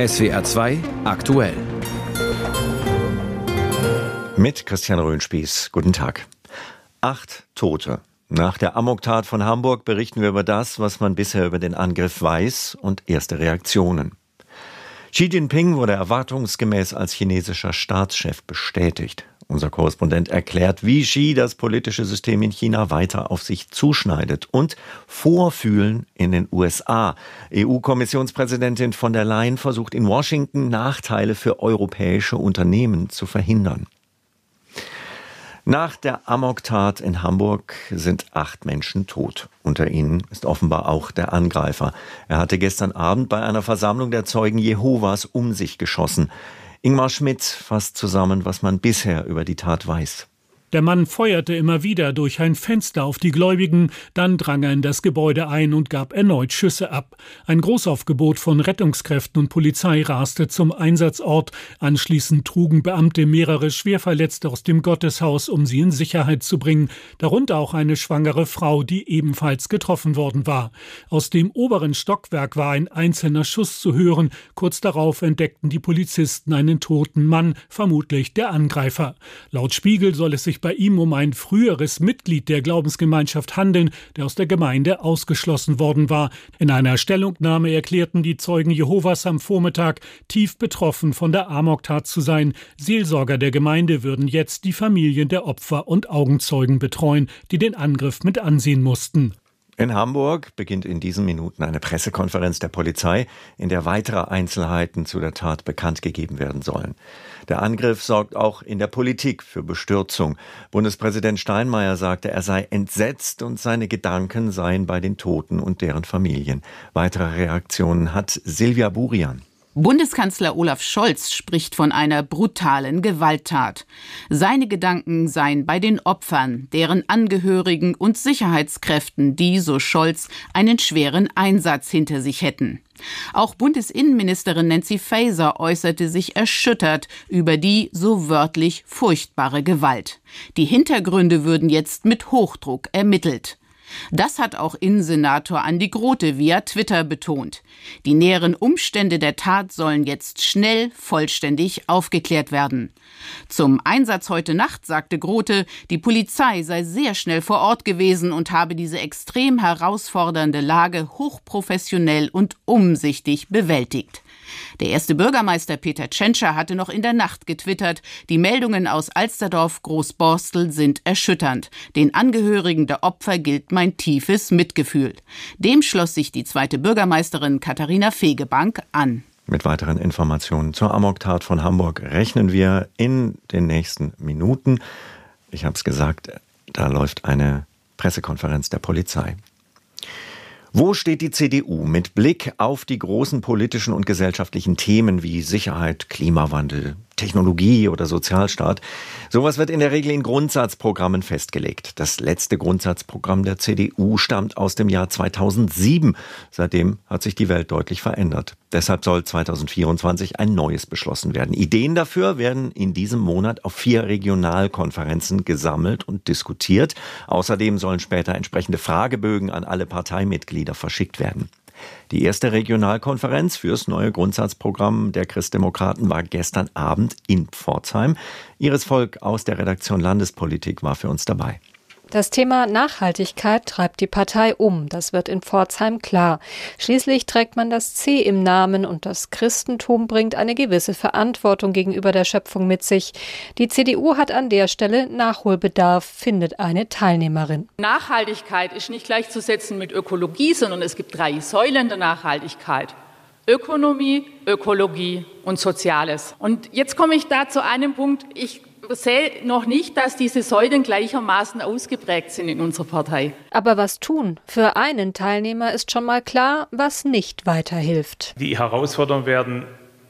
SWR 2 aktuell. Mit Christian Röhnspieß. Guten Tag. Acht Tote. Nach der Amoktat von Hamburg berichten wir über das, was man bisher über den Angriff weiß und erste Reaktionen. Xi Jinping wurde erwartungsgemäß als chinesischer Staatschef bestätigt. Unser Korrespondent erklärt, wie Xi das politische System in China weiter auf sich zuschneidet und Vorfühlen in den USA. EU-Kommissionspräsidentin von der Leyen versucht in Washington Nachteile für europäische Unternehmen zu verhindern. Nach der Amoktat in Hamburg sind acht Menschen tot. Unter ihnen ist offenbar auch der Angreifer. Er hatte gestern Abend bei einer Versammlung der Zeugen Jehovas um sich geschossen. Ingmar Schmidt fasst zusammen, was man bisher über die Tat weiß. Der Mann feuerte immer wieder durch ein Fenster auf die Gläubigen, dann drang er in das Gebäude ein und gab erneut Schüsse ab. Ein Großaufgebot von Rettungskräften und Polizei raste zum Einsatzort. Anschließend trugen Beamte mehrere Schwerverletzte aus dem Gotteshaus, um sie in Sicherheit zu bringen, darunter auch eine schwangere Frau, die ebenfalls getroffen worden war. Aus dem oberen Stockwerk war ein einzelner Schuss zu hören. Kurz darauf entdeckten die Polizisten einen toten Mann, vermutlich der Angreifer. Laut Spiegel soll es sich bei ihm um ein früheres Mitglied der Glaubensgemeinschaft handeln, der aus der Gemeinde ausgeschlossen worden war. In einer Stellungnahme erklärten die Zeugen Jehovas am Vormittag, tief betroffen von der Amoktat zu sein. Seelsorger der Gemeinde würden jetzt die Familien der Opfer und Augenzeugen betreuen, die den Angriff mit ansehen mussten. In Hamburg beginnt in diesen Minuten eine Pressekonferenz der Polizei, in der weitere Einzelheiten zu der Tat bekannt gegeben werden sollen. Der Angriff sorgt auch in der Politik für Bestürzung. Bundespräsident Steinmeier sagte, er sei entsetzt und seine Gedanken seien bei den Toten und deren Familien. Weitere Reaktionen hat Silvia Burian. Bundeskanzler Olaf Scholz spricht von einer brutalen Gewalttat. Seine Gedanken seien bei den Opfern, deren Angehörigen und Sicherheitskräften, die, so Scholz, einen schweren Einsatz hinter sich hätten. Auch Bundesinnenministerin Nancy Faeser äußerte sich erschüttert über die so wörtlich furchtbare Gewalt. Die Hintergründe würden jetzt mit Hochdruck ermittelt. Das hat auch Innensenator Andi Grote via Twitter betont. Die näheren Umstände der Tat sollen jetzt schnell vollständig aufgeklärt werden. Zum Einsatz heute Nacht sagte Grote, die Polizei sei sehr schnell vor Ort gewesen und habe diese extrem herausfordernde Lage hochprofessionell und umsichtig bewältigt. Der erste Bürgermeister Peter Tschentscher hatte noch in der Nacht getwittert, die Meldungen aus Alsterdorf Großborstel sind erschütternd. Den Angehörigen der Opfer gilt mein tiefes Mitgefühl. Dem schloss sich die zweite Bürgermeisterin Katharina Fegebank an. Mit weiteren Informationen zur Amoktat von Hamburg rechnen wir in den nächsten Minuten. Ich habe es gesagt, da läuft eine Pressekonferenz der Polizei. Wo steht die CDU mit Blick auf die großen politischen und gesellschaftlichen Themen wie Sicherheit, Klimawandel, Technologie oder Sozialstaat. Sowas wird in der Regel in Grundsatzprogrammen festgelegt. Das letzte Grundsatzprogramm der CDU stammt aus dem Jahr 2007. Seitdem hat sich die Welt deutlich verändert. Deshalb soll 2024 ein neues beschlossen werden. Ideen dafür werden in diesem Monat auf vier Regionalkonferenzen gesammelt und diskutiert. Außerdem sollen später entsprechende Fragebögen an alle Parteimitglieder verschickt werden. Die erste Regionalkonferenz fürs neue Grundsatzprogramm der Christdemokraten war gestern Abend in Pforzheim. Ihres Volk aus der Redaktion Landespolitik war für uns dabei. Das Thema Nachhaltigkeit treibt die Partei um, das wird in Pforzheim klar. Schließlich trägt man das C im Namen und das Christentum bringt eine gewisse Verantwortung gegenüber der Schöpfung mit sich. Die CDU hat an der Stelle Nachholbedarf, findet eine Teilnehmerin. Nachhaltigkeit ist nicht gleichzusetzen mit Ökologie, sondern es gibt drei Säulen der Nachhaltigkeit. Ökonomie, Ökologie und Soziales. Und jetzt komme ich da zu einem Punkt. Ich sehe noch nicht, dass diese Säulen gleichermaßen ausgeprägt sind in unserer Partei. Aber was tun? Für einen Teilnehmer ist schon mal klar, was nicht weiterhilft. Die Herausforderungen werden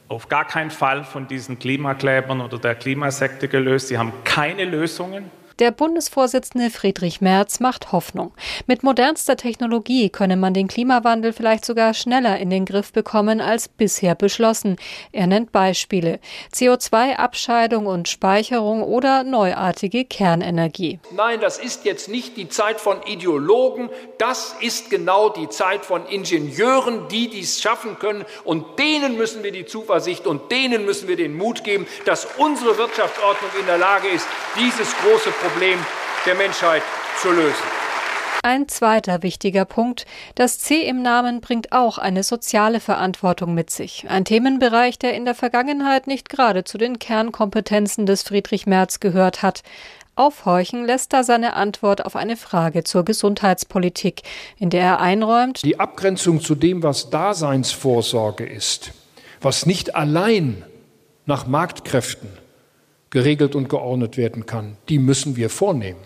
auf gar keinen Fall von diesen Klimaklebern oder der Klimasekte gelöst. Sie haben keine Lösungen. Der Bundesvorsitzende Friedrich Merz macht Hoffnung. Mit modernster Technologie könne man den Klimawandel vielleicht sogar schneller in den Griff bekommen als bisher beschlossen. Er nennt Beispiele. CO2-Abscheidung und Speicherung oder neuartige Kernenergie. Nein, das ist jetzt nicht die Zeit von Ideologen, das ist genau die Zeit von Ingenieuren, die dies schaffen können. Und denen müssen wir die Zuversicht und denen müssen wir den Mut geben, dass unsere Wirtschaftsordnung in der Lage ist, dieses große Problem der Menschheit zu lösen. Ein zweiter wichtiger Punkt. Das C im Namen bringt auch eine soziale Verantwortung mit sich. Ein Themenbereich, der in der Vergangenheit nicht gerade zu den Kernkompetenzen des Friedrich Merz gehört hat. Aufhorchen lässt da seine Antwort auf eine Frage zur Gesundheitspolitik, in der er einräumt, die Abgrenzung zu dem, was Daseinsvorsorge ist, was nicht allein nach Marktkräften geregelt und geordnet werden kann, die müssen wir vornehmen.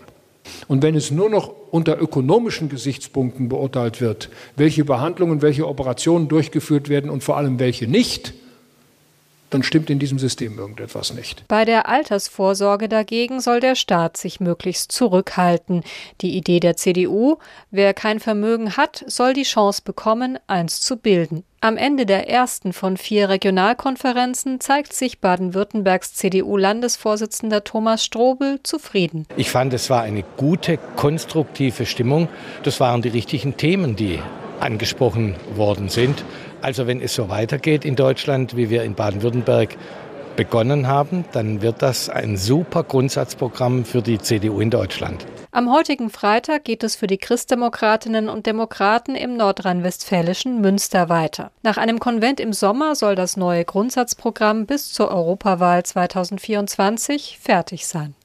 Und wenn es nur noch unter ökonomischen Gesichtspunkten beurteilt wird, welche Behandlungen, welche Operationen durchgeführt werden und vor allem welche nicht, dann stimmt in diesem System irgendetwas nicht. Bei der Altersvorsorge dagegen soll der Staat sich möglichst zurückhalten. Die Idee der CDU, wer kein Vermögen hat, soll die Chance bekommen, eins zu bilden. Am Ende der ersten von vier Regionalkonferenzen zeigt sich Baden-Württembergs CDU-Landesvorsitzender Thomas Strobel zufrieden. Ich fand, es war eine gute, konstruktive Stimmung. Das waren die richtigen Themen, die angesprochen worden sind. Also wenn es so weitergeht in Deutschland, wie wir in Baden-Württemberg begonnen haben, dann wird das ein super Grundsatzprogramm für die CDU in Deutschland. Am heutigen Freitag geht es für die Christdemokratinnen und Demokraten im nordrhein-westfälischen Münster weiter. Nach einem Konvent im Sommer soll das neue Grundsatzprogramm bis zur Europawahl 2024 fertig sein.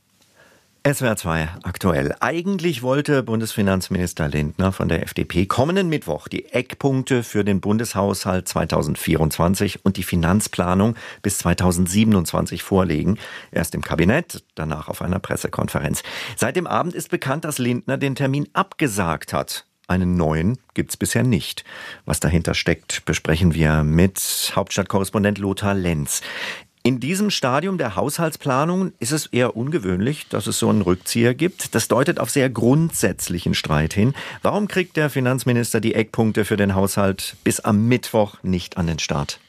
SWR 2 aktuell. Eigentlich wollte Bundesfinanzminister Lindner von der FDP kommenden Mittwoch die Eckpunkte für den Bundeshaushalt 2024 und die Finanzplanung bis 2027 vorlegen. Erst im Kabinett, danach auf einer Pressekonferenz. Seit dem Abend ist bekannt, dass Lindner den Termin abgesagt hat. Einen neuen gibt's bisher nicht. Was dahinter steckt, besprechen wir mit Hauptstadtkorrespondent Lothar Lenz. In diesem Stadium der Haushaltsplanung ist es eher ungewöhnlich, dass es so einen Rückzieher gibt. Das deutet auf sehr grundsätzlichen Streit hin. Warum kriegt der Finanzminister die Eckpunkte für den Haushalt bis am Mittwoch nicht an den Start?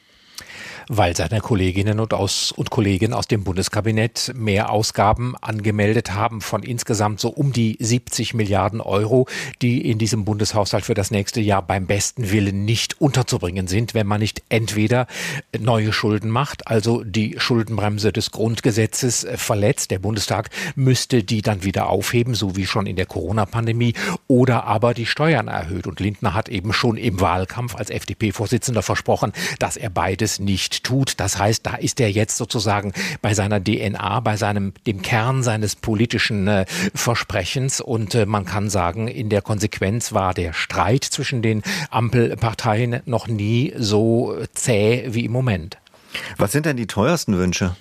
Weil seine Kolleginnen und, aus, und Kollegen aus dem Bundeskabinett mehr Ausgaben angemeldet haben von insgesamt so um die 70 Milliarden Euro, die in diesem Bundeshaushalt für das nächste Jahr beim besten Willen nicht unterzubringen sind, wenn man nicht entweder neue Schulden macht, also die Schuldenbremse des Grundgesetzes verletzt. Der Bundestag müsste die dann wieder aufheben, so wie schon in der Corona-Pandemie, oder aber die Steuern erhöht. Und Lindner hat eben schon im Wahlkampf als FDP-Vorsitzender versprochen, dass er beides nicht tut. Das heißt, da ist er jetzt sozusagen bei seiner DNA, bei seinem, dem Kern seines politischen äh, Versprechens. Und äh, man kann sagen, in der Konsequenz war der Streit zwischen den Ampelparteien noch nie so zäh wie im Moment. Was sind denn die teuersten Wünsche?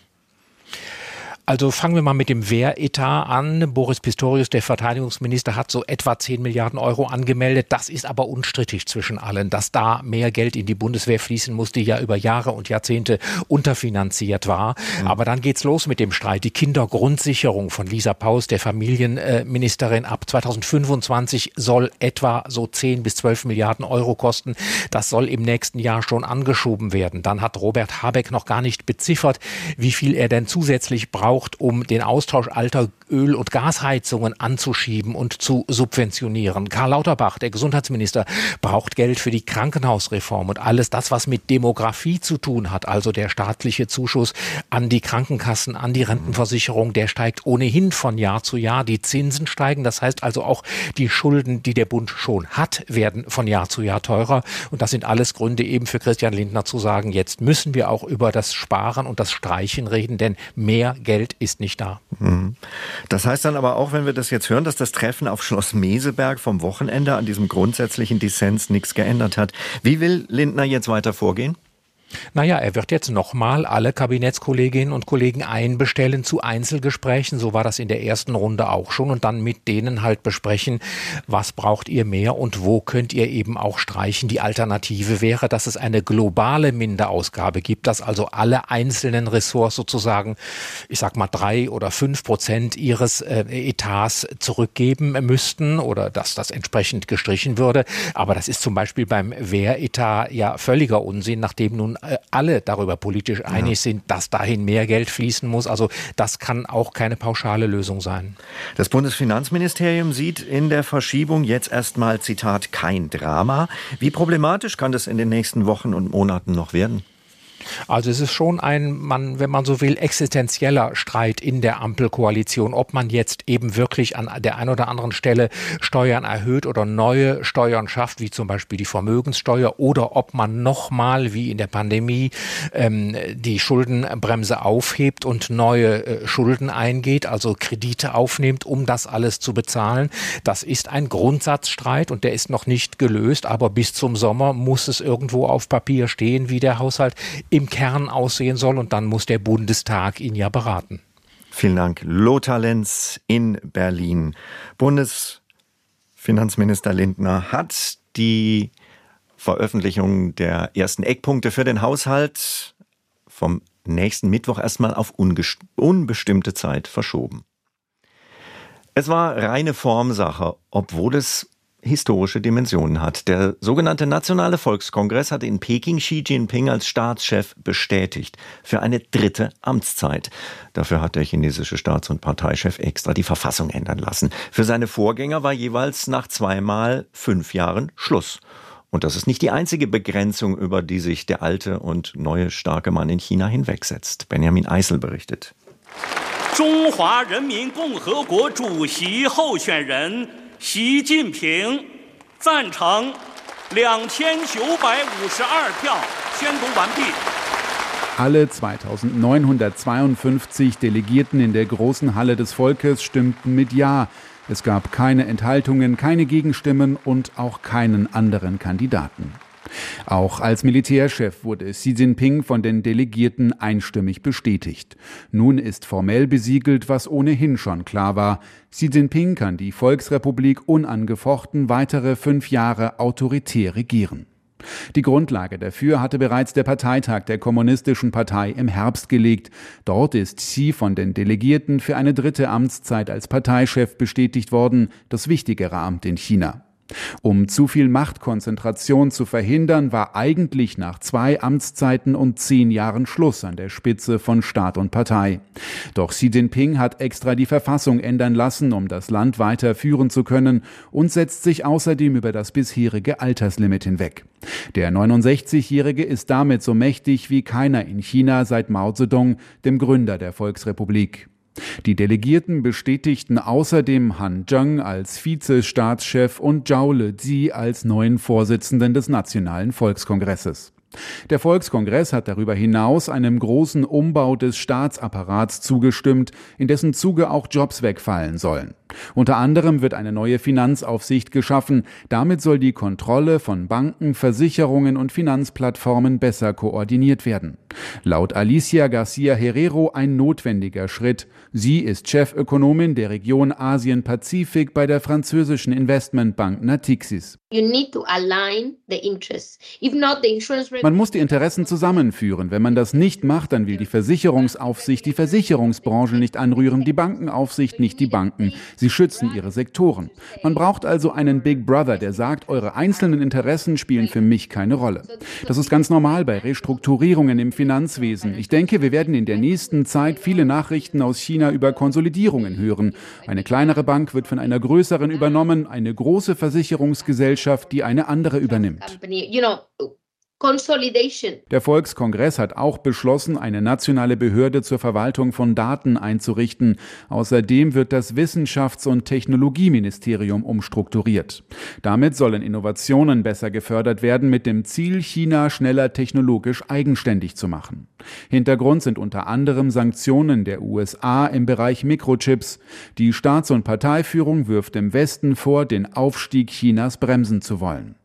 Also fangen wir mal mit dem Wehretat an. Boris Pistorius, der Verteidigungsminister, hat so etwa 10 Milliarden Euro angemeldet. Das ist aber unstrittig zwischen allen, dass da mehr Geld in die Bundeswehr fließen muss, die ja über Jahre und Jahrzehnte unterfinanziert war. Mhm. Aber dann geht's los mit dem Streit. Die Kindergrundsicherung von Lisa Paus, der Familienministerin, ab 2025 soll etwa so 10 bis 12 Milliarden Euro kosten. Das soll im nächsten Jahr schon angeschoben werden. Dann hat Robert Habeck noch gar nicht beziffert, wie viel er denn zusätzlich braucht braucht, um den Austausch alter Öl- und Gasheizungen anzuschieben und zu subventionieren. Karl Lauterbach, der Gesundheitsminister, braucht Geld für die Krankenhausreform und alles das, was mit Demografie zu tun hat, also der staatliche Zuschuss an die Krankenkassen, an die Rentenversicherung, der steigt ohnehin von Jahr zu Jahr. Die Zinsen steigen, das heißt also auch die Schulden, die der Bund schon hat, werden von Jahr zu Jahr teurer. Und das sind alles Gründe eben für Christian Lindner zu sagen, jetzt müssen wir auch über das Sparen und das Streichen reden, denn mehr Geld Geld ist nicht da. Mhm. Das heißt dann aber auch, wenn wir das jetzt hören, dass das Treffen auf Schloss Meseberg vom Wochenende an diesem grundsätzlichen Dissens nichts geändert hat. Wie will Lindner jetzt weiter vorgehen? Naja, er wird jetzt nochmal alle Kabinettskolleginnen und Kollegen einbestellen zu Einzelgesprächen. So war das in der ersten Runde auch schon. Und dann mit denen halt besprechen, was braucht ihr mehr und wo könnt ihr eben auch streichen. Die Alternative wäre, dass es eine globale Minderausgabe gibt, dass also alle einzelnen Ressorts sozusagen, ich sag mal, drei oder fünf Prozent ihres äh, Etats zurückgeben müssten oder dass das entsprechend gestrichen würde. Aber das ist zum Beispiel beim Wehretat ja völliger Unsinn, nachdem nun alle darüber politisch einig ja. sind, dass dahin mehr Geld fließen muss. Also das kann auch keine pauschale Lösung sein. Das Bundesfinanzministerium sieht in der Verschiebung jetzt erstmal, Zitat, kein Drama. Wie problematisch kann das in den nächsten Wochen und Monaten noch werden? Also es ist schon ein, man, wenn man so will, existenzieller Streit in der Ampelkoalition, ob man jetzt eben wirklich an der einen oder anderen Stelle Steuern erhöht oder neue Steuern schafft, wie zum Beispiel die Vermögenssteuer, oder ob man nochmal, wie in der Pandemie, ähm, die Schuldenbremse aufhebt und neue äh, Schulden eingeht, also Kredite aufnimmt, um das alles zu bezahlen. Das ist ein Grundsatzstreit und der ist noch nicht gelöst, aber bis zum Sommer muss es irgendwo auf Papier stehen, wie der Haushalt im Kern aussehen soll. Und dann muss der Bundestag ihn ja beraten. Vielen Dank. Lothar Lenz in Berlin. Bundesfinanzminister Lindner hat die Veröffentlichung der ersten Eckpunkte für den Haushalt vom nächsten Mittwoch erstmal auf unbestimmte Zeit verschoben. Es war reine Formsache, obwohl es historische Dimensionen hat. Der sogenannte Nationale Volkskongress hat in Peking Xi Jinping als Staatschef bestätigt für eine dritte Amtszeit. Dafür hat der chinesische Staats- und Parteichef extra die Verfassung ändern lassen. Für seine Vorgänger war jeweils nach zweimal fünf Jahren Schluss. Und das ist nicht die einzige Begrenzung, über die sich der alte und neue starke Mann in China hinwegsetzt. Benjamin Eisel berichtet. 中华人民共和国主席候选人 习近平赞成两千九百五十二票，宣读完毕。Alle 2952 Delegierten in der großen Halle des Volkes stimmten mit Ja. Es gab keine Enthaltungen, keine Gegenstimmen und auch keinen anderen Kandidaten. Auch als Militärchef wurde Xi Jinping von den Delegierten einstimmig bestätigt. Nun ist formell besiegelt, was ohnehin schon klar war. Xi Jinping kann die Volksrepublik unangefochten weitere fünf Jahre autoritär regieren. Die Grundlage dafür hatte bereits der Parteitag der Kommunistischen Partei im Herbst gelegt. Dort ist Xi von den Delegierten für eine dritte Amtszeit als Parteichef bestätigt worden, das wichtigere Amt in China. Um zu viel Machtkonzentration zu verhindern, war eigentlich nach zwei Amtszeiten und zehn Jahren Schluss an der Spitze von Staat und Partei. Doch Xi Jinping hat extra die Verfassung ändern lassen, um das Land weiter führen zu können und setzt sich außerdem über das bisherige Alterslimit hinweg. Der 69-Jährige ist damit so mächtig wie keiner in China seit Mao Zedong, dem Gründer der Volksrepublik. Die Delegierten bestätigten außerdem Han Zheng als Vize-Staatschef und Zhao Lezi als neuen Vorsitzenden des Nationalen Volkskongresses. Der Volkskongress hat darüber hinaus einem großen Umbau des Staatsapparats zugestimmt, in dessen Zuge auch Jobs wegfallen sollen. Unter anderem wird eine neue Finanzaufsicht geschaffen. Damit soll die Kontrolle von Banken, Versicherungen und Finanzplattformen besser koordiniert werden. Laut Alicia Garcia Herrero ein notwendiger Schritt. Sie ist Chefökonomin der Region Asien-Pazifik bei der französischen Investmentbank Natixis. Man muss die Interessen zusammenführen. Wenn man das nicht macht, dann will die Versicherungsaufsicht die Versicherungsbranche nicht anrühren, die Bankenaufsicht nicht die Banken. Sie schützen ihre Sektoren. Man braucht also einen Big Brother, der sagt, eure einzelnen Interessen spielen für mich keine Rolle. Das ist ganz normal bei Restrukturierungen im Finanzwesen. Ich denke, wir werden in der nächsten Zeit viele Nachrichten aus China über Konsolidierungen hören. Eine kleinere Bank wird von einer größeren übernommen, eine große Versicherungsgesellschaft, die eine andere übernimmt. Der Volkskongress hat auch beschlossen, eine nationale Behörde zur Verwaltung von Daten einzurichten. Außerdem wird das Wissenschafts- und Technologieministerium umstrukturiert. Damit sollen Innovationen besser gefördert werden, mit dem Ziel, China schneller technologisch eigenständig zu machen. Hintergrund sind unter anderem Sanktionen der USA im Bereich Mikrochips. Die Staats- und Parteiführung wirft dem Westen vor, den Aufstieg Chinas bremsen zu wollen.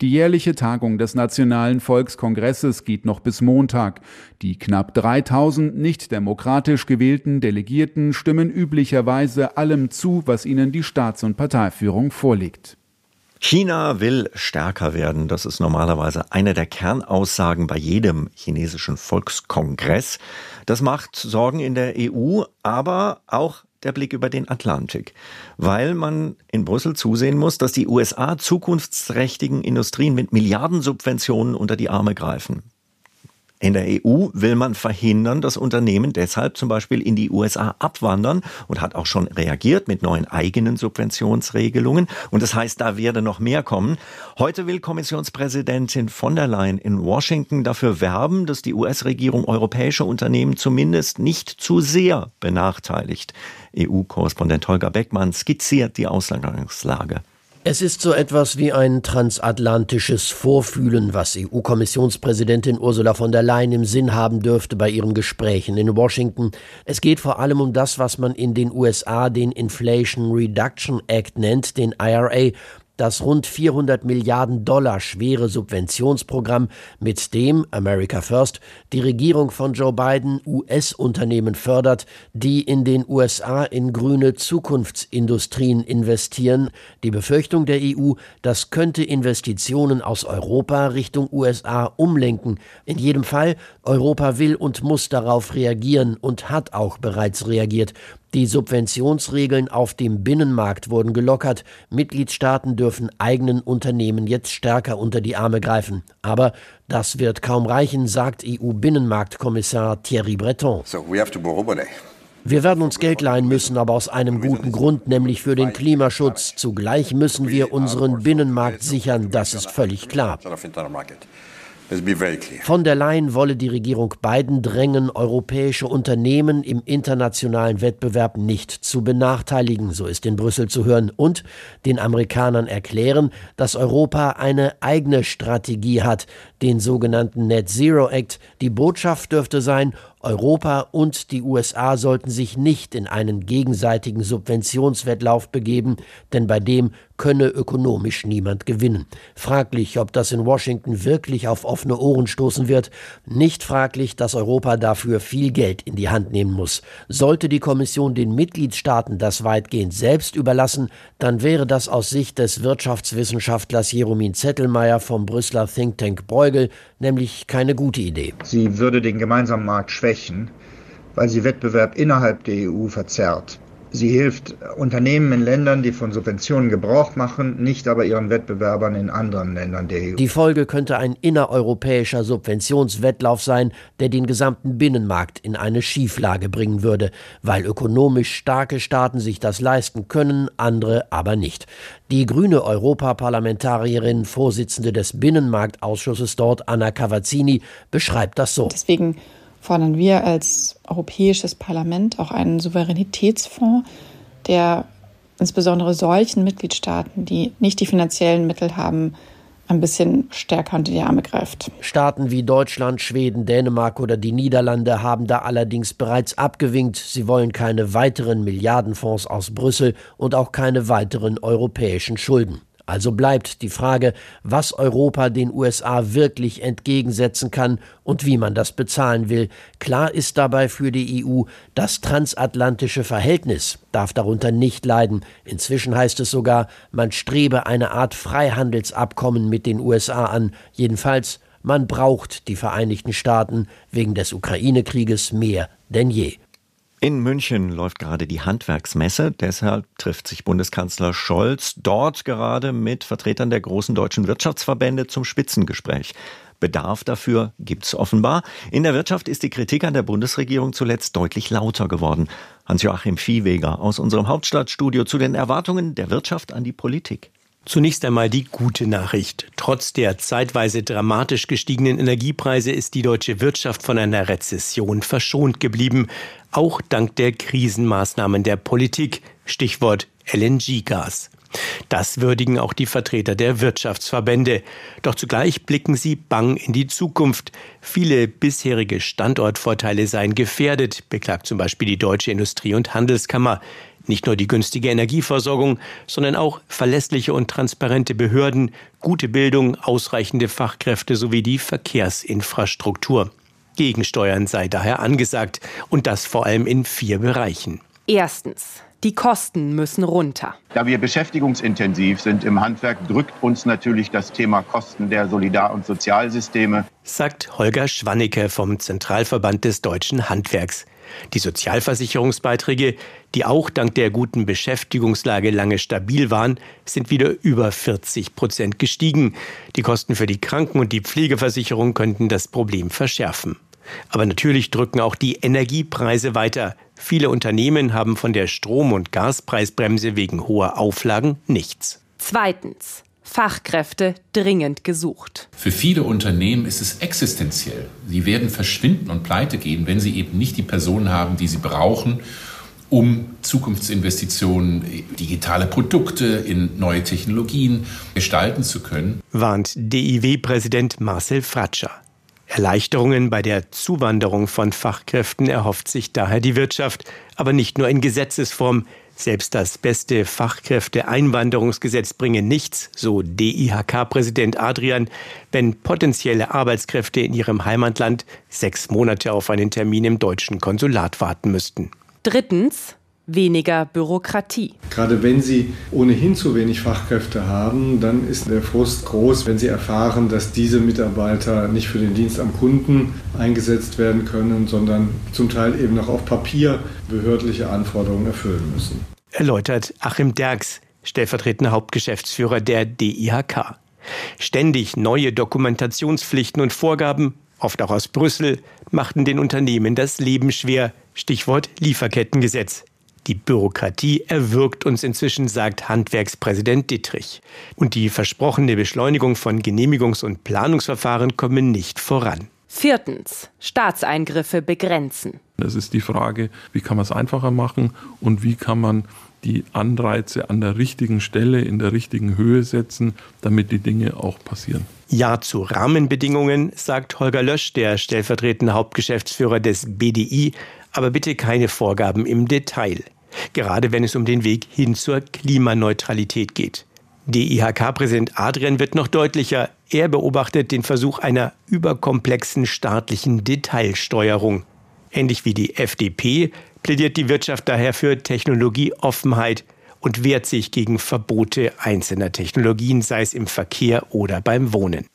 Die jährliche Tagung des Nationalen Volkskongresses geht noch bis Montag. Die knapp 3000 nicht demokratisch gewählten Delegierten stimmen üblicherweise allem zu, was ihnen die Staats- und Parteiführung vorlegt. China will stärker werden. Das ist normalerweise eine der Kernaussagen bei jedem chinesischen Volkskongress. Das macht Sorgen in der EU, aber auch der Blick über den Atlantik, weil man in Brüssel zusehen muss, dass die USA zukunftsträchtigen Industrien mit Milliardensubventionen unter die Arme greifen. In der EU will man verhindern, dass Unternehmen deshalb zum Beispiel in die USA abwandern und hat auch schon reagiert mit neuen eigenen Subventionsregelungen. Und das heißt, da werde noch mehr kommen. Heute will Kommissionspräsidentin von der Leyen in Washington dafür werben, dass die US-Regierung europäische Unternehmen zumindest nicht zu sehr benachteiligt. EU-Korrespondent Holger Beckmann skizziert die Ausgangslage. Es ist so etwas wie ein transatlantisches Vorfühlen, was EU-Kommissionspräsidentin Ursula von der Leyen im Sinn haben dürfte bei ihren Gesprächen in Washington. Es geht vor allem um das, was man in den USA den Inflation Reduction Act nennt, den IRA, das rund 400 Milliarden Dollar schwere Subventionsprogramm, mit dem America First die Regierung von Joe Biden US-Unternehmen fördert, die in den USA in grüne Zukunftsindustrien investieren. Die Befürchtung der EU, das könnte Investitionen aus Europa Richtung USA umlenken. In jedem Fall, Europa will und muss darauf reagieren und hat auch bereits reagiert. Die Subventionsregeln auf dem Binnenmarkt wurden gelockert. Mitgliedstaaten dürfen eigenen Unternehmen jetzt stärker unter die Arme greifen. Aber das wird kaum reichen, sagt EU-Binnenmarktkommissar Thierry Breton. So wir werden uns Geld leihen müssen, aber aus einem guten Grund, nämlich für den Klimaschutz. Zugleich müssen wir unseren Binnenmarkt sichern, das ist völlig klar. Von der Leyen wolle die Regierung Biden drängen, europäische Unternehmen im internationalen Wettbewerb nicht zu benachteiligen, so ist in Brüssel zu hören, und den Amerikanern erklären, dass Europa eine eigene Strategie hat, den sogenannten Net Zero Act. Die Botschaft dürfte sein, Europa und die USA sollten sich nicht in einen gegenseitigen Subventionswettlauf begeben, denn bei dem könne ökonomisch niemand gewinnen. Fraglich, ob das in Washington wirklich auf offene Ohren stoßen wird. Nicht fraglich, dass Europa dafür viel Geld in die Hand nehmen muss. Sollte die Kommission den Mitgliedstaaten das weitgehend selbst überlassen, dann wäre das aus Sicht des Wirtschaftswissenschaftlers Jeromin Zettelmeier vom Brüsseler Think Tank Bruegel nämlich keine gute Idee. Sie würde den gemeinsamen Markt schwächen, weil sie Wettbewerb innerhalb der EU verzerrt. Sie hilft Unternehmen in Ländern, die von Subventionen Gebrauch machen, nicht aber ihren Wettbewerbern in anderen Ländern der EU. Die Folge könnte ein innereuropäischer Subventionswettlauf sein, der den gesamten Binnenmarkt in eine Schieflage bringen würde, weil ökonomisch starke Staaten sich das leisten können, andere aber nicht. Die grüne Europaparlamentarierin, Vorsitzende des Binnenmarktausschusses dort, Anna Cavazzini, beschreibt das so. Deswegen fordern wir als Europäisches Parlament auch einen Souveränitätsfonds, der insbesondere solchen Mitgliedstaaten, die nicht die finanziellen Mittel haben, ein bisschen stärker unter die Arme greift. Staaten wie Deutschland, Schweden, Dänemark oder die Niederlande haben da allerdings bereits abgewinkt. Sie wollen keine weiteren Milliardenfonds aus Brüssel und auch keine weiteren europäischen Schulden. Also bleibt die Frage, was Europa den USA wirklich entgegensetzen kann und wie man das bezahlen will. Klar ist dabei für die EU, das transatlantische Verhältnis darf darunter nicht leiden. Inzwischen heißt es sogar, man strebe eine Art Freihandelsabkommen mit den USA an. Jedenfalls, man braucht die Vereinigten Staaten wegen des Ukraine-Krieges mehr denn je. In München läuft gerade die Handwerksmesse. Deshalb trifft sich Bundeskanzler Scholz dort gerade mit Vertretern der großen deutschen Wirtschaftsverbände zum Spitzengespräch. Bedarf dafür gibt's offenbar. In der Wirtschaft ist die Kritik an der Bundesregierung zuletzt deutlich lauter geworden. Hans-Joachim Viehweger aus unserem Hauptstadtstudio zu den Erwartungen der Wirtschaft an die Politik. Zunächst einmal die gute Nachricht. Trotz der zeitweise dramatisch gestiegenen Energiepreise ist die deutsche Wirtschaft von einer Rezession verschont geblieben, auch dank der Krisenmaßnahmen der Politik. Stichwort LNG-Gas. Das würdigen auch die Vertreter der Wirtschaftsverbände. Doch zugleich blicken sie bang in die Zukunft. Viele bisherige Standortvorteile seien gefährdet, beklagt zum Beispiel die Deutsche Industrie- und Handelskammer. Nicht nur die günstige Energieversorgung, sondern auch verlässliche und transparente Behörden, gute Bildung, ausreichende Fachkräfte sowie die Verkehrsinfrastruktur. Gegensteuern sei daher angesagt und das vor allem in vier Bereichen. Erstens. Die Kosten müssen runter. Da wir beschäftigungsintensiv sind im Handwerk, drückt uns natürlich das Thema Kosten der Solidar- und Sozialsysteme, sagt Holger Schwannecke vom Zentralverband des deutschen Handwerks. Die Sozialversicherungsbeiträge, die auch dank der guten Beschäftigungslage lange stabil waren, sind wieder über 40 Prozent gestiegen. Die Kosten für die Kranken- und die Pflegeversicherung könnten das Problem verschärfen. Aber natürlich drücken auch die Energiepreise weiter. Viele Unternehmen haben von der Strom- und Gaspreisbremse wegen hoher Auflagen nichts. Zweitens. Fachkräfte dringend gesucht. Für viele Unternehmen ist es existenziell. Sie werden verschwinden und pleite gehen, wenn sie eben nicht die Personen haben, die sie brauchen, um Zukunftsinvestitionen, digitale Produkte in neue Technologien gestalten zu können. Warnt DIW-Präsident Marcel Fratscher. Erleichterungen bei der Zuwanderung von Fachkräften erhofft sich daher die Wirtschaft, aber nicht nur in Gesetzesform. Selbst das beste Fachkräfteeinwanderungsgesetz bringe nichts, so DIHK-Präsident Adrian, wenn potenzielle Arbeitskräfte in ihrem Heimatland sechs Monate auf einen Termin im deutschen Konsulat warten müssten. Drittens weniger Bürokratie. Gerade wenn Sie ohnehin zu wenig Fachkräfte haben, dann ist der Frust groß, wenn Sie erfahren, dass diese Mitarbeiter nicht für den Dienst am Kunden eingesetzt werden können, sondern zum Teil eben noch auf Papier behördliche Anforderungen erfüllen müssen. Erläutert Achim Derks, stellvertretender Hauptgeschäftsführer der DIHK. Ständig neue Dokumentationspflichten und Vorgaben, oft auch aus Brüssel, machten den Unternehmen das Leben schwer. Stichwort Lieferkettengesetz. Die Bürokratie erwürgt uns inzwischen, sagt Handwerkspräsident Dittrich. Und die versprochene Beschleunigung von Genehmigungs- und Planungsverfahren komme nicht voran. Viertens. Staatseingriffe begrenzen. Das ist die Frage, wie kann man es einfacher machen und wie kann man die Anreize an der richtigen Stelle, in der richtigen Höhe setzen, damit die Dinge auch passieren. Ja zu Rahmenbedingungen, sagt Holger Lösch, der stellvertretende Hauptgeschäftsführer des BDI, aber bitte keine Vorgaben im Detail. Gerade wenn es um den Weg hin zur Klimaneutralität geht. DIHK-Präsident Adrian wird noch deutlicher. Er beobachtet den Versuch einer überkomplexen staatlichen Detailsteuerung. Ähnlich wie die FDP plädiert die Wirtschaft daher für Technologieoffenheit und wehrt sich gegen Verbote einzelner Technologien, sei es im Verkehr oder beim Wohnen.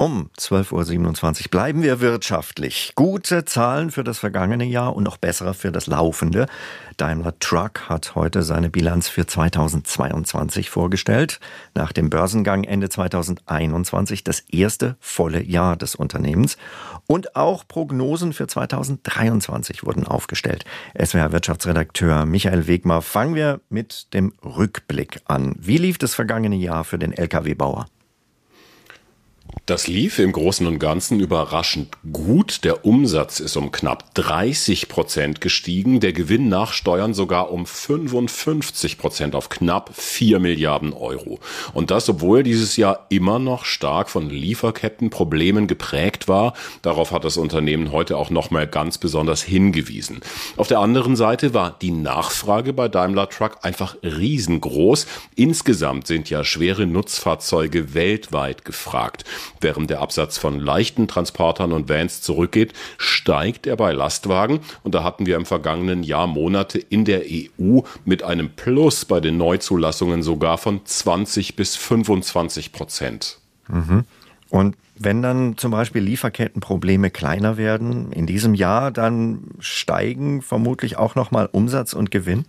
Um 12.27 Uhr bleiben wir wirtschaftlich. Gute Zahlen für das vergangene Jahr und noch bessere für das laufende. Daimler Truck hat heute seine Bilanz für 2022 vorgestellt. Nach dem Börsengang Ende 2021 das erste volle Jahr des Unternehmens. Und auch Prognosen für 2023 wurden aufgestellt. SWR Wirtschaftsredakteur Michael Wegmar, fangen wir mit dem Rückblick an. Wie lief das vergangene Jahr für den Lkw-Bauer? Das lief im Großen und Ganzen überraschend gut. Der Umsatz ist um knapp 30 Prozent gestiegen, der Gewinn nach Steuern sogar um 55 Prozent auf knapp 4 Milliarden Euro. Und das, obwohl dieses Jahr immer noch stark von Lieferkettenproblemen geprägt war. Darauf hat das Unternehmen heute auch nochmal ganz besonders hingewiesen. Auf der anderen Seite war die Nachfrage bei Daimler Truck einfach riesengroß. Insgesamt sind ja schwere Nutzfahrzeuge weltweit gefragt. Während der Absatz von leichten Transportern und Vans zurückgeht, steigt er bei Lastwagen. Und da hatten wir im vergangenen Jahr Monate in der EU mit einem Plus bei den Neuzulassungen sogar von 20 bis 25 Prozent. Mhm. Und wenn dann zum Beispiel Lieferkettenprobleme kleiner werden in diesem Jahr, dann steigen vermutlich auch nochmal Umsatz und Gewinn?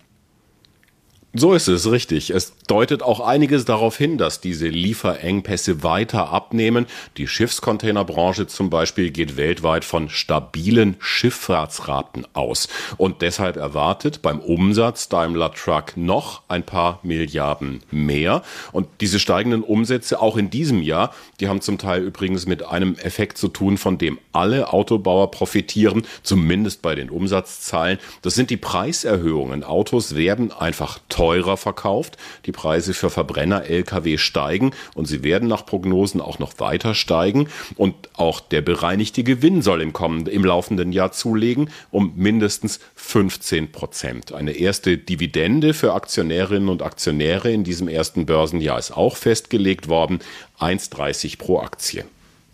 So ist es richtig. Es deutet auch einiges darauf hin, dass diese Lieferengpässe weiter abnehmen. Die Schiffscontainerbranche zum Beispiel geht weltweit von stabilen Schifffahrtsraten aus. Und deshalb erwartet beim Umsatz Daimler Truck noch ein paar Milliarden mehr. Und diese steigenden Umsätze auch in diesem Jahr, die haben zum Teil übrigens mit einem Effekt zu tun, von dem alle Autobauer profitieren, zumindest bei den Umsatzzahlen. Das sind die Preiserhöhungen. Autos werden einfach teurer teurer verkauft. Die Preise für Verbrenner-Lkw steigen und sie werden nach Prognosen auch noch weiter steigen. Und auch der bereinigte Gewinn soll im kommenden, im laufenden Jahr zulegen um mindestens 15 Prozent. Eine erste Dividende für Aktionärinnen und Aktionäre in diesem ersten Börsenjahr ist auch festgelegt worden. 1,30 pro Aktie.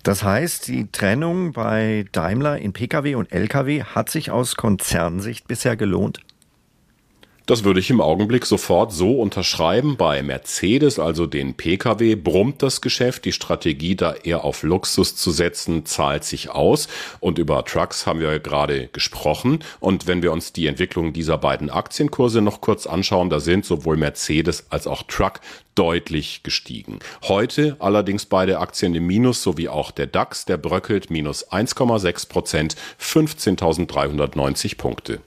Das heißt, die Trennung bei Daimler in Pkw und Lkw hat sich aus Konzernsicht bisher gelohnt? Das würde ich im Augenblick sofort so unterschreiben. Bei Mercedes, also den Pkw, brummt das Geschäft. Die Strategie, da eher auf Luxus zu setzen, zahlt sich aus. Und über Trucks haben wir gerade gesprochen. Und wenn wir uns die Entwicklung dieser beiden Aktienkurse noch kurz anschauen, da sind sowohl Mercedes als auch Truck deutlich gestiegen. Heute allerdings beide Aktien im Minus sowie auch der DAX, der bröckelt minus 1,6 Prozent, 15.390 Punkte.